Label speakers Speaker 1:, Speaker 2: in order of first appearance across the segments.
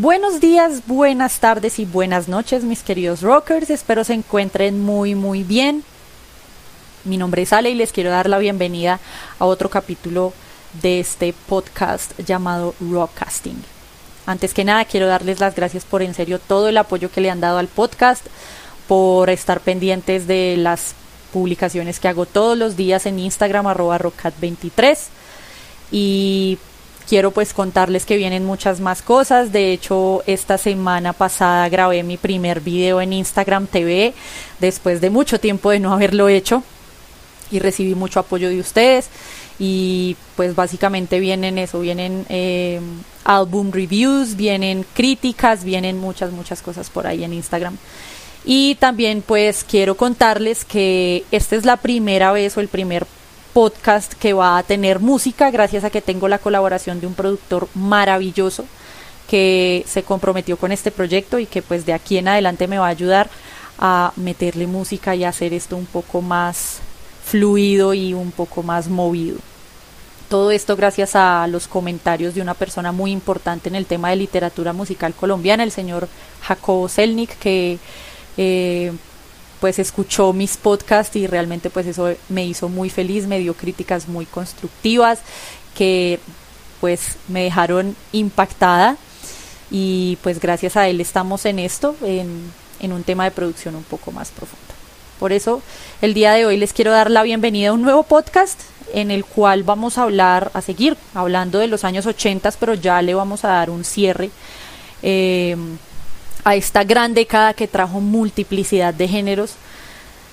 Speaker 1: Buenos días, buenas tardes y buenas noches, mis queridos rockers. Espero se encuentren muy, muy bien. Mi nombre es Ale y les quiero dar la bienvenida a otro capítulo de este podcast llamado Rockcasting. Antes que nada, quiero darles las gracias por en serio todo el apoyo que le han dado al podcast, por estar pendientes de las publicaciones que hago todos los días en Instagram, arroba rockcat23. Y quiero pues contarles que vienen muchas más cosas. De hecho, esta semana pasada grabé mi primer video en Instagram TV después de mucho tiempo de no haberlo hecho y recibí mucho apoyo de ustedes y pues básicamente vienen eso, vienen eh, álbum reviews, vienen críticas, vienen muchas, muchas cosas por ahí en Instagram. Y también pues quiero contarles que esta es la primera vez o el primer podcast que va a tener música gracias a que tengo la colaboración de un productor maravilloso que se comprometió con este proyecto y que pues de aquí en adelante me va a ayudar a meterle música y hacer esto un poco más fluido y un poco más movido. Todo esto gracias a los comentarios de una persona muy importante en el tema de literatura musical colombiana, el señor Jacobo Selnik, que eh, pues escuchó mis podcasts y realmente pues eso me hizo muy feliz, me dio críticas muy constructivas que pues me dejaron impactada y pues gracias a él estamos en esto, en, en un tema de producción un poco más profundo. Por eso el día de hoy les quiero dar la bienvenida a un nuevo podcast en el cual vamos a hablar, a seguir hablando de los años 80, pero ya le vamos a dar un cierre. Eh, a esta gran década que trajo multiplicidad de géneros,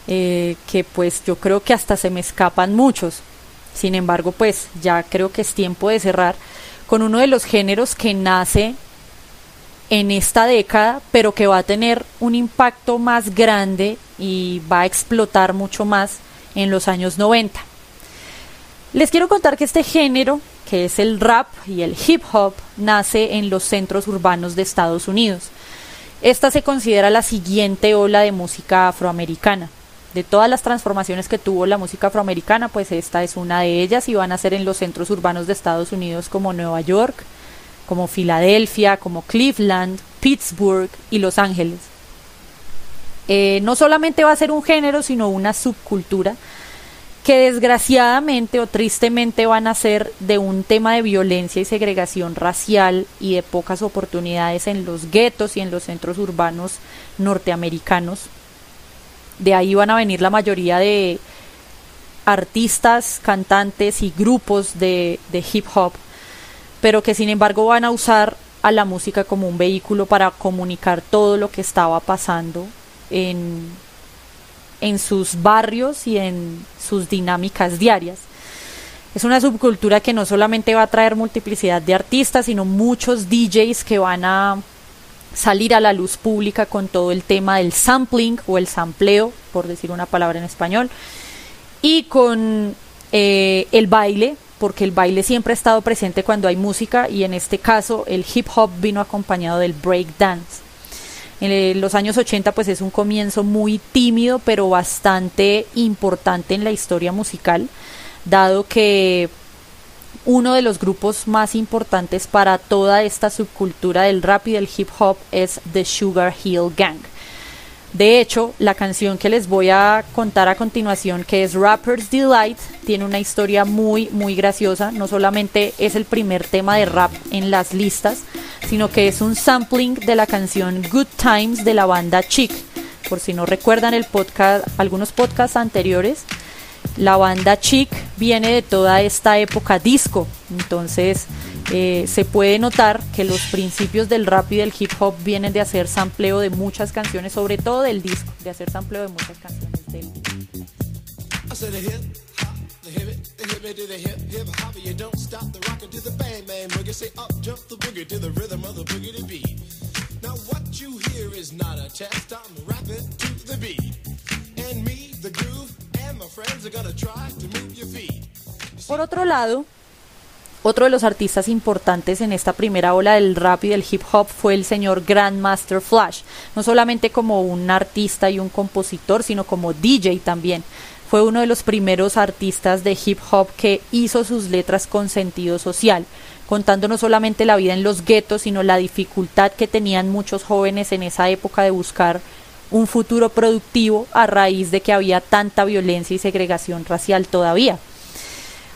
Speaker 1: eh, que pues yo creo que hasta se me escapan muchos. Sin embargo, pues ya creo que es tiempo de cerrar con uno de los géneros que nace en esta década, pero que va a tener un impacto más grande y va a explotar mucho más en los años 90. Les quiero contar que este género, que es el rap y el hip hop, nace en los centros urbanos de Estados Unidos. Esta se considera la siguiente ola de música afroamericana. De todas las transformaciones que tuvo la música afroamericana, pues esta es una de ellas y van a ser en los centros urbanos de Estados Unidos como Nueva York, como Filadelfia, como Cleveland, Pittsburgh y Los Ángeles. Eh, no solamente va a ser un género, sino una subcultura que desgraciadamente o tristemente van a ser de un tema de violencia y segregación racial y de pocas oportunidades en los guetos y en los centros urbanos norteamericanos. De ahí van a venir la mayoría de artistas, cantantes y grupos de, de hip hop, pero que sin embargo van a usar a la música como un vehículo para comunicar todo lo que estaba pasando en, en sus barrios y en sus dinámicas diarias. Es una subcultura que no solamente va a traer multiplicidad de artistas, sino muchos DJs que van a salir a la luz pública con todo el tema del sampling o el sampleo, por decir una palabra en español, y con eh, el baile, porque el baile siempre ha estado presente cuando hay música y en este caso el hip hop vino acompañado del break dance. En los años 80 pues es un comienzo muy tímido pero bastante importante en la historia musical, dado que uno de los grupos más importantes para toda esta subcultura del rap y del hip hop es The Sugar Hill Gang. De hecho, la canción que les voy a contar a continuación, que es Rapper's Delight, tiene una historia muy, muy graciosa. No solamente es el primer tema de rap en las listas, sino que es un sampling de la canción Good Times de la banda Chic. Por si no recuerdan el podcast, algunos podcasts anteriores, la banda Chic viene de toda esta época disco. Entonces, eh, se puede notar que los principios del rap y del hip hop vienen de hacer sampleo de muchas canciones, sobre todo del disco, de hacer sampleo de muchas canciones del disco. Por otro lado, otro de los artistas importantes en esta primera ola del rap y del hip hop fue el señor Grandmaster Flash, no solamente como un artista y un compositor, sino como DJ también. fue uno de los primeros artistas de hip hop que hizo sus letras con sentido social, contando no solamente la vida en los guetos, sino la dificultad que tenían muchos jóvenes en esa época de buscar un futuro productivo a raíz de que había tanta violencia y segregación racial todavía.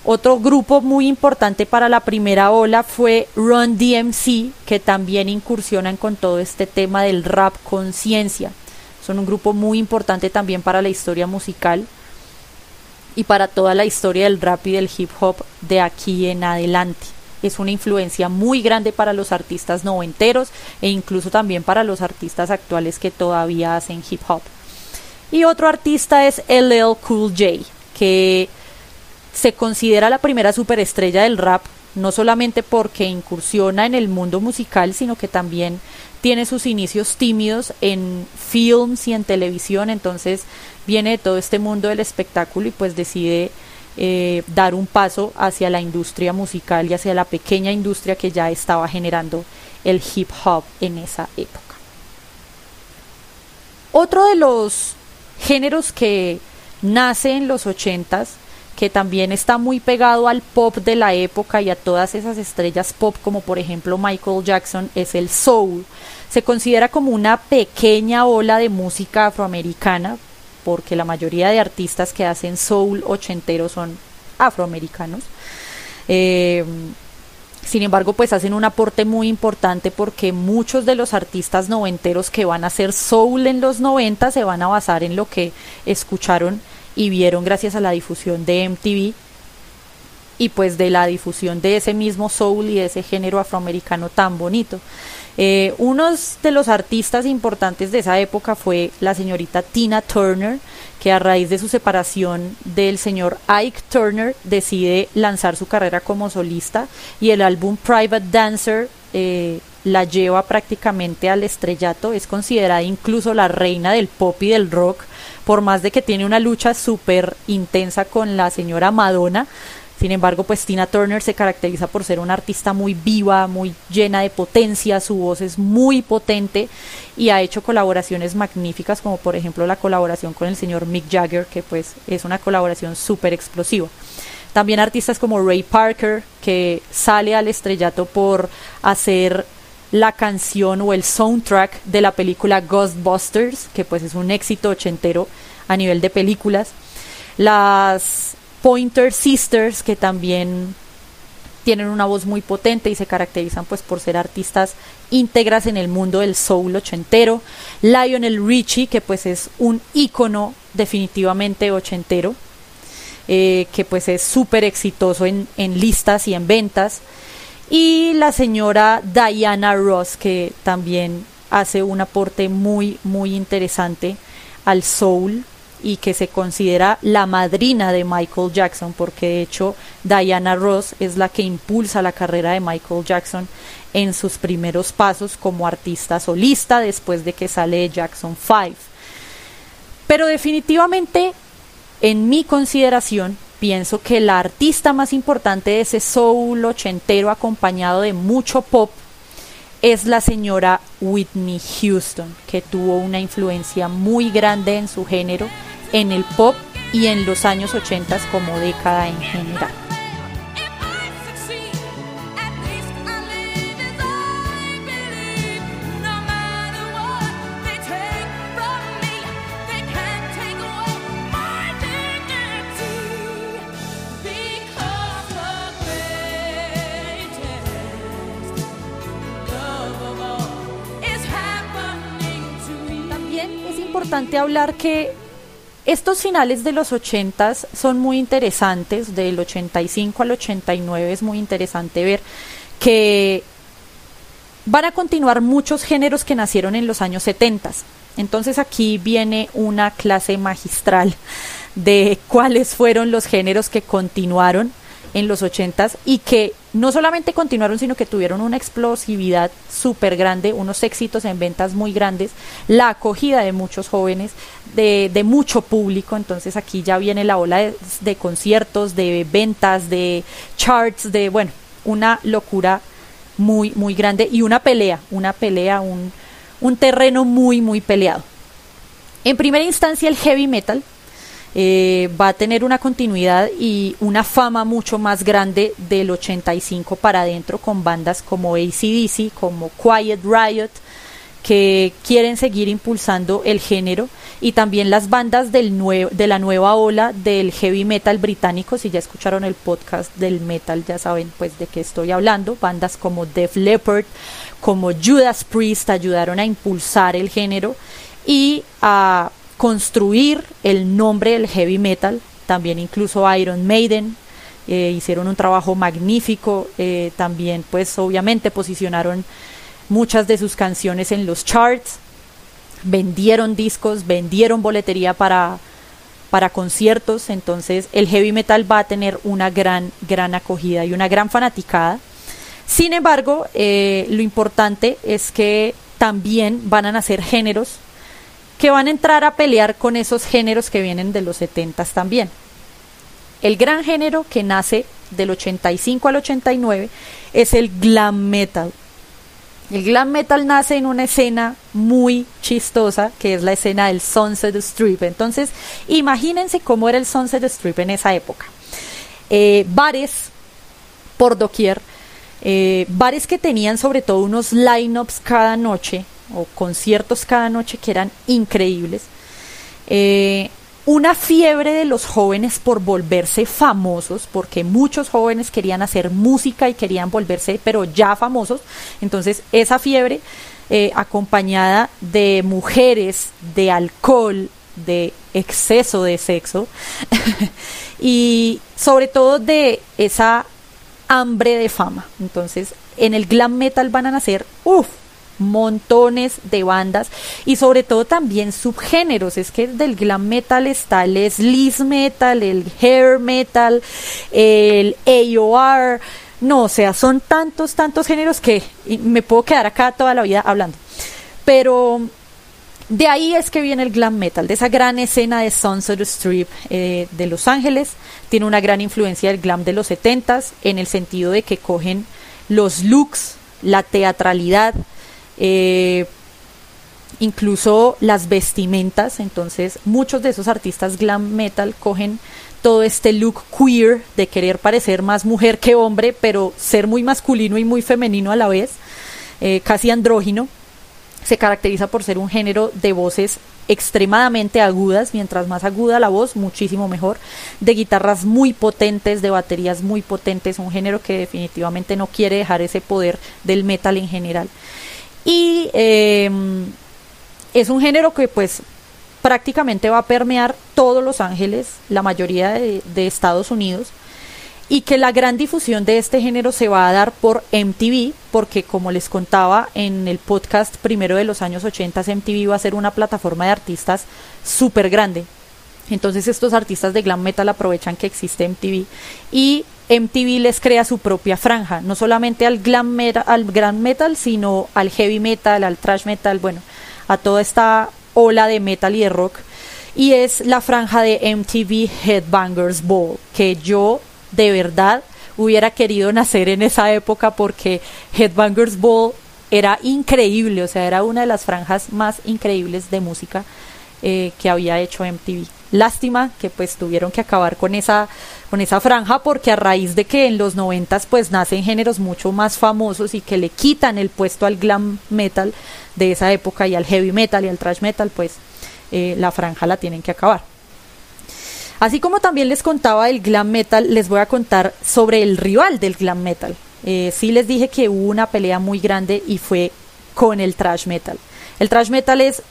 Speaker 1: Otro grupo muy importante para la primera ola fue Run DMC, que también incursionan con todo este tema del rap conciencia. Son un grupo muy importante también para la historia musical y para toda la historia del rap y del hip hop de aquí en adelante. Es una influencia muy grande para los artistas noventeros e incluso también para los artistas actuales que todavía hacen hip hop. Y otro artista es LL Cool J, que se considera la primera superestrella del rap, no solamente porque incursiona en el mundo musical, sino que también tiene sus inicios tímidos en films y en televisión, entonces viene de todo este mundo del espectáculo y pues decide eh, dar un paso hacia la industria musical y hacia la pequeña industria que ya estaba generando el hip hop en esa época. Otro de los géneros que nace en los ochentas, que también está muy pegado al pop de la época y a todas esas estrellas pop como por ejemplo Michael Jackson, es el soul. Se considera como una pequeña ola de música afroamericana, porque la mayoría de artistas que hacen soul ochentero son afroamericanos. Eh, sin embargo, pues hacen un aporte muy importante porque muchos de los artistas noventeros que van a hacer soul en los 90 se van a basar en lo que escucharon y vieron gracias a la difusión de MTV y pues de la difusión de ese mismo soul y de ese género afroamericano tan bonito. Eh, uno de los artistas importantes de esa época fue la señorita Tina Turner, que a raíz de su separación del señor Ike Turner decide lanzar su carrera como solista y el álbum Private Dancer eh, la lleva prácticamente al estrellato, es considerada incluso la reina del pop y del rock, por más de que tiene una lucha súper intensa con la señora Madonna, sin embargo, pues Tina Turner se caracteriza por ser una artista muy viva, muy llena de potencia, su voz es muy potente y ha hecho colaboraciones magníficas como por ejemplo la colaboración con el señor Mick Jagger, que pues es una colaboración súper explosiva. También artistas como Ray Parker, que sale al estrellato por hacer la canción o el soundtrack de la película Ghostbusters, que pues es un éxito ochentero a nivel de películas. Las Pointer Sisters, que también tienen una voz muy potente y se caracterizan pues por ser artistas íntegras en el mundo del soul ochentero. Lionel Richie, que pues es un ícono definitivamente ochentero, eh, que pues es súper exitoso en, en listas y en ventas. Y la señora Diana Ross, que también hace un aporte muy, muy interesante al soul y que se considera la madrina de Michael Jackson, porque de hecho Diana Ross es la que impulsa la carrera de Michael Jackson en sus primeros pasos como artista solista después de que sale de Jackson 5. Pero definitivamente, en mi consideración, pienso que la artista más importante de ese soul ochentero acompañado de mucho pop es la señora Whitney Houston, que tuvo una influencia muy grande en su género en el pop y en los años 80 como década en general. Importante hablar que estos finales de los 80 son muy interesantes, del 85 al 89 es muy interesante ver que van a continuar muchos géneros que nacieron en los años 70. Entonces aquí viene una clase magistral de cuáles fueron los géneros que continuaron en los 80 y que no solamente continuaron, sino que tuvieron una explosividad súper grande, unos éxitos en ventas muy grandes, la acogida de muchos jóvenes, de, de mucho público. Entonces aquí ya viene la ola de, conciertos, de ventas, de charts, de, bueno, una locura muy, muy grande y una pelea, una pelea, un terreno muy, muy peleado. En primera instancia el heavy metal, eh, va a tener una continuidad y una fama mucho más grande del 85 para adentro con bandas como ACDC, como Quiet Riot, que quieren seguir impulsando el género y también las bandas del de la nueva ola del heavy metal británico, si ya escucharon el podcast del metal ya saben pues de qué estoy hablando, bandas como Def Leppard, como Judas Priest ayudaron a impulsar el género y a construir el nombre del heavy metal, también incluso Iron Maiden, eh, hicieron un trabajo magnífico, eh, también pues obviamente posicionaron muchas de sus canciones en los charts, vendieron discos, vendieron boletería para, para conciertos, entonces el heavy metal va a tener una gran, gran acogida y una gran fanaticada. Sin embargo, eh, lo importante es que también van a nacer géneros que van a entrar a pelear con esos géneros que vienen de los 70 también. El gran género que nace del 85 al 89 es el glam metal. El glam metal nace en una escena muy chistosa, que es la escena del Sunset Strip. Entonces, imagínense cómo era el Sunset Strip en esa época. Eh, bares por doquier, eh, bares que tenían sobre todo unos lineups cada noche o conciertos cada noche que eran increíbles. Eh, una fiebre de los jóvenes por volverse famosos, porque muchos jóvenes querían hacer música y querían volverse, pero ya famosos. Entonces, esa fiebre, eh, acompañada de mujeres, de alcohol, de exceso de sexo, y sobre todo de esa hambre de fama. Entonces, en el glam metal van a nacer, uff, montones de bandas y sobre todo también subgéneros. Es que del glam metal está el sleaze metal, el hair metal, el AOR. No, o sea, son tantos, tantos géneros que me puedo quedar acá toda la vida hablando. Pero de ahí es que viene el glam metal, de esa gran escena de Sunset Strip eh, de Los Ángeles. Tiene una gran influencia del glam de los 70s en el sentido de que cogen los looks, la teatralidad, eh, incluso las vestimentas, entonces muchos de esos artistas glam metal cogen todo este look queer de querer parecer más mujer que hombre, pero ser muy masculino y muy femenino a la vez, eh, casi andrógino. Se caracteriza por ser un género de voces extremadamente agudas, mientras más aguda la voz, muchísimo mejor, de guitarras muy potentes, de baterías muy potentes, un género que definitivamente no quiere dejar ese poder del metal en general. Y em, es un género que pues prácticamente va a permear todos Los Ángeles, la mayoría de, Estados Unidos, y que la gran difusión de este género se va a dar por MTV, porque como les contaba en el podcast primero de los años 80, MTV va a ser una plataforma de artistas súper grande. Entonces estos artistas de glam metal aprovechan que existe MTV y MTV les crea su propia franja, no solamente al glam metal, al glam metal, sino al heavy metal, al thrash metal, bueno, a toda esta ola de metal y de rock. Y es la franja de MTV Headbangers Ball, que yo de verdad hubiera querido nacer en esa época porque Headbangers Ball era increíble, o sea, era una de las franjas más increíbles de música eh, que había hecho MTV. Lástima que pues tuvieron que acabar con esa, con esa franja porque a raíz de que en los noventas pues nacen géneros mucho más famosos y que le quitan el puesto al glam metal de esa época y al heavy metal y al thrash metal pues eh, la franja la tienen que acabar. Así como también les contaba del glam metal, les voy a contar sobre el rival del glam metal. Eh, sí les dije que hubo una pelea muy grande y fue con el thrash metal. El thrash metal es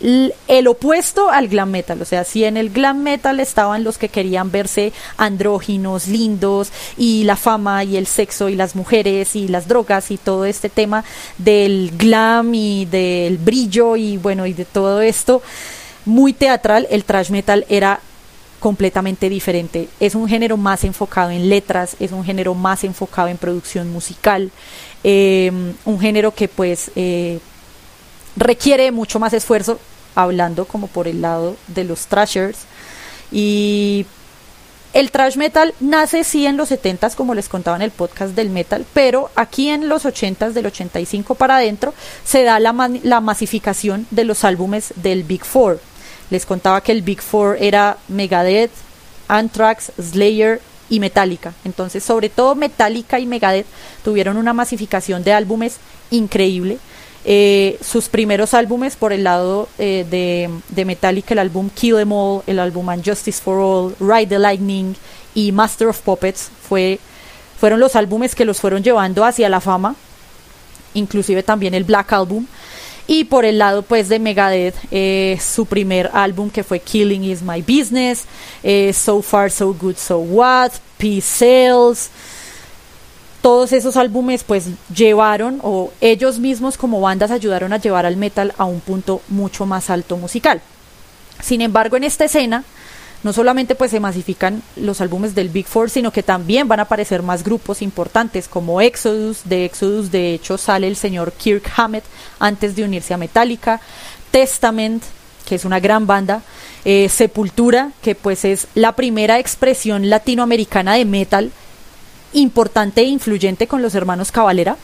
Speaker 1: el opuesto al glam metal, o sea, si en el glam metal estaban los que querían verse andróginos, lindos, y la fama y el sexo y las mujeres y las drogas y todo este tema del glam y del brillo y bueno, y de todo esto muy teatral, el trash metal era completamente diferente. Es un género más enfocado en letras, es un género más enfocado en producción musical, eh, un género que pues eh, requiere mucho más esfuerzo, hablando como por el lado de los trashers. Y el trash metal nace sí en los 70s, como les contaba en el podcast del metal, pero aquí en los 80s, del 85 para adentro, se da la, la masificación de los álbumes del Big Four. Les contaba que el Big Four era Megadeth, Anthrax, Slayer y Metallica. Entonces, sobre todo Metallica y Megadeth tuvieron una masificación de álbumes increíble. Eh, sus primeros álbumes por el lado eh, de, Metallica, el álbum Kill Em All, el álbum Justice for All, Ride the Lightning y Master of Puppets fue, fueron los álbumes que los fueron llevando hacia la fama, inclusive también el Black Album. Y por el lado pues de Megadeth, eh, su primer álbum que fue Killing is My Business, eh, So Far So Good So What, Peace Sales, todos esos álbumes pues llevaron o ellos mismos como bandas ayudaron a llevar al metal a un punto mucho más alto musical. Sin embargo, en esta escena no solamente pues se masifican los álbumes del Big Four, sino que también van a aparecer más grupos importantes como Exodus, de Exodus de hecho sale el señor Kirk Hammett antes de unirse a Metallica, Testament, que es una gran banda, eh, Sepultura, que pues es la primera expresión latinoamericana de metal importante e influyente con los hermanos Cavalera,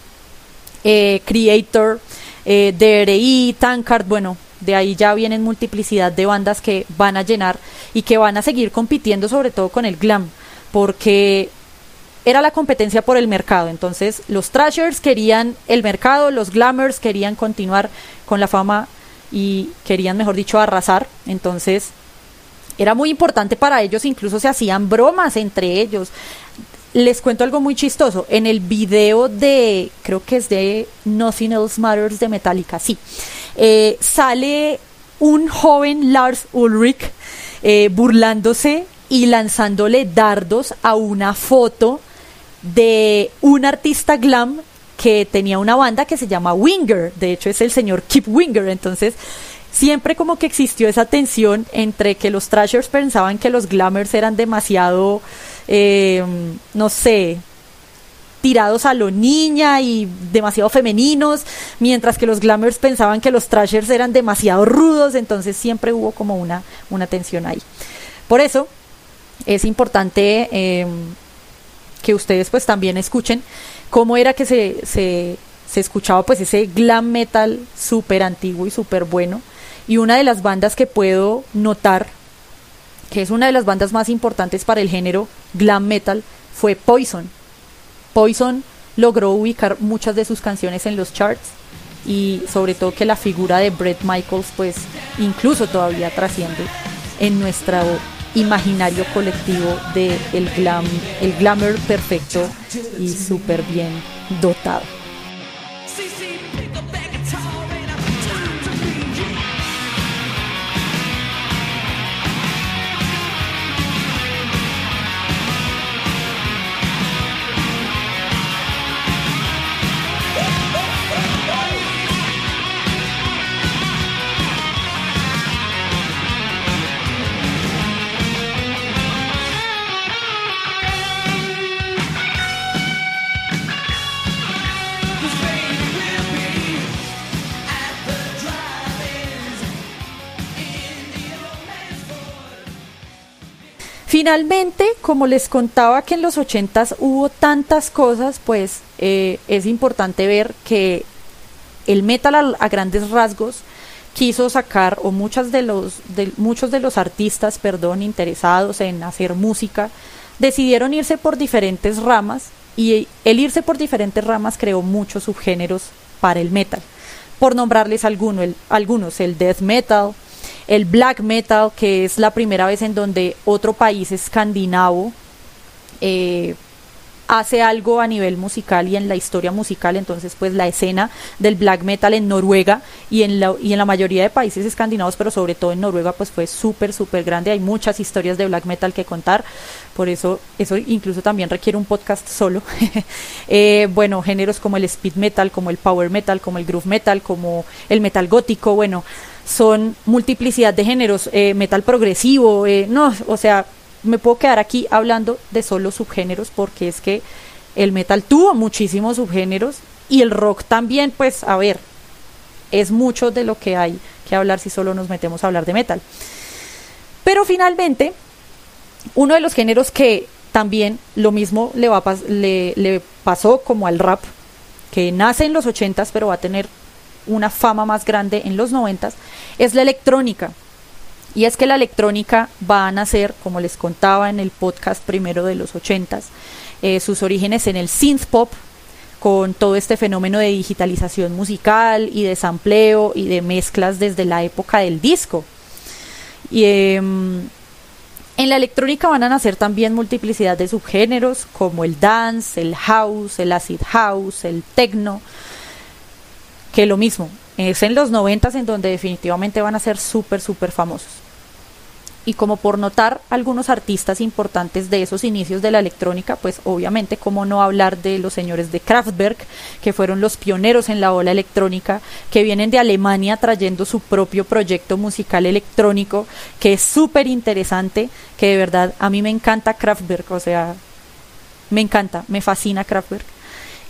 Speaker 1: eh, Creator, eh, DRI, Tankard, bueno, de ahí ya vienen multiplicidad de bandas que van a llenar y que van a seguir compitiendo sobre todo con el glam, porque era la competencia por el mercado. Entonces los trashers querían el mercado, los glamours querían continuar con la fama y querían, mejor dicho, arrasar. Entonces era muy importante para ellos, incluso se hacían bromas entre ellos. Les cuento algo muy chistoso. En el video de, creo que es de Nothing Else Matters de Metallica, sí, eh, sale un joven Lars Ulrich eh, burlándose y lanzándole dardos a una foto de un artista glam que tenía una banda que se llama Winger, de hecho es el señor Kip Winger, entonces siempre como que existió esa tensión entre que los trashers pensaban que los glammers eran demasiado, eh, no sé, tirados a lo niña y demasiado femeninos, mientras que los glamours pensaban que los trashers eran demasiado rudos, entonces siempre hubo como una, una tensión ahí. Por eso es importante em, que ustedes pues también escuchen cómo era que se, se, se escuchaba pues ese glam metal súper antiguo y súper bueno. Y una de las bandas que puedo notar, que es una de las bandas más importantes para el género glam metal, fue Poison Poison logró ubicar muchas de sus canciones en los charts y sobre todo que la figura de Brett Michaels pues incluso todavía trasciende en nuestro imaginario colectivo de el glam, el glamour perfecto y súper bien dotado. Finalmente, como les contaba que en los ochentas hubo tantas cosas, pues eh, es importante ver que el metal a, grandes rasgos quiso sacar o muchas de los muchos de los artistas, perdón, interesados en hacer música decidieron irse por diferentes ramas y el irse por diferentes ramas creó muchos subgéneros para el metal. Por nombrarles algunos, el, algunos, el death metal, el black metal, que es la primera vez en donde otro país escandinavo eh, hace algo a nivel musical y en la historia musical, entonces pues la escena del black metal en Noruega y en la, y en la mayoría de países escandinavos, pero sobre todo en Noruega pues fue súper, súper grande, hay muchas historias de black metal que contar, por eso eso incluso también requiere un podcast solo. Eh, bueno, géneros como el speed metal, como el power metal, como el groove metal, como el metal gótico, bueno, son multiplicidad de géneros, eh, metal progresivo, eh, no, o sea, me puedo quedar aquí hablando de solo subgéneros porque es que el metal tuvo muchísimos subgéneros y el rock también, pues a ver, es mucho de lo que hay que hablar si solo nos metemos a hablar de metal. Pero finalmente, uno de los géneros que también lo mismo le, va le, le pasó como al rap, que nace en los ochentas pero va a tener una fama más grande en los noventas, es la electrónica. Y es que la electrónica va a nacer, como les contaba en el podcast primero de los ochentas, eh, sus orígenes en el synth pop, con todo este fenómeno de digitalización musical y de sampleo y de mezclas desde la época del disco. Y em, en la electrónica van a nacer también multiplicidad de subgéneros como el dance, el house, el acid house, el techno, que lo mismo, es en los noventas en donde definitivamente van a ser súper, súper famosos y como por notar algunos artistas importantes de esos inicios de la electrónica, pues obviamente cómo no hablar de los señores de Kraftwerk, que fueron los pioneros en la ola electrónica, que vienen de Alemania trayendo su propio proyecto musical electrónico, que es súper interesante, que de verdad a mí me encanta Kraftwerk, o sea, me encanta, me fascina Kraftwerk.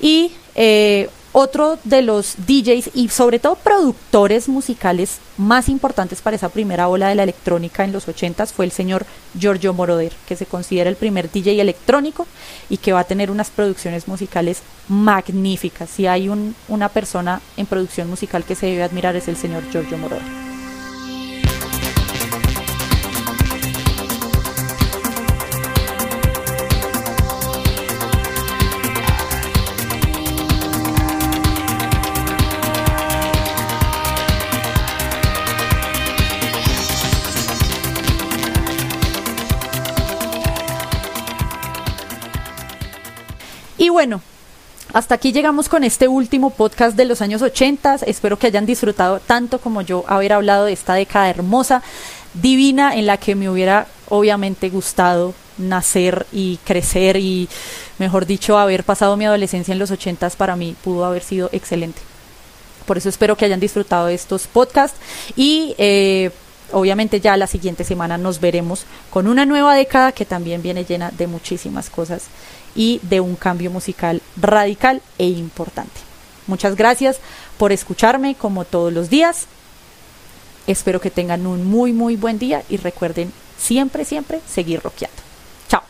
Speaker 1: Y eh, otro de los DJs y sobre todo productores musicales más importantes para esa primera ola de la electrónica en los 80 fue el señor Giorgio Moroder, que se considera el primer DJ electrónico y que va a tener unas producciones musicales magníficas. Si hay una persona en producción musical que se debe admirar es el señor Giorgio Moroder. Bueno, hasta aquí llegamos con este último podcast de los años 80. Espero que hayan disfrutado tanto como yo haber hablado de esta década hermosa, divina, en la que me hubiera obviamente gustado nacer y crecer y, mejor dicho, haber pasado mi adolescencia en los 80 para mí pudo haber sido excelente. Por eso espero que hayan disfrutado de estos podcasts y eh, obviamente ya la siguiente semana nos veremos con una nueva década que también viene llena de muchísimas cosas y de un cambio musical radical e importante. Muchas gracias por escucharme como todos los días. Espero que tengan un muy muy buen día y recuerden siempre siempre seguir rockeando. Chao.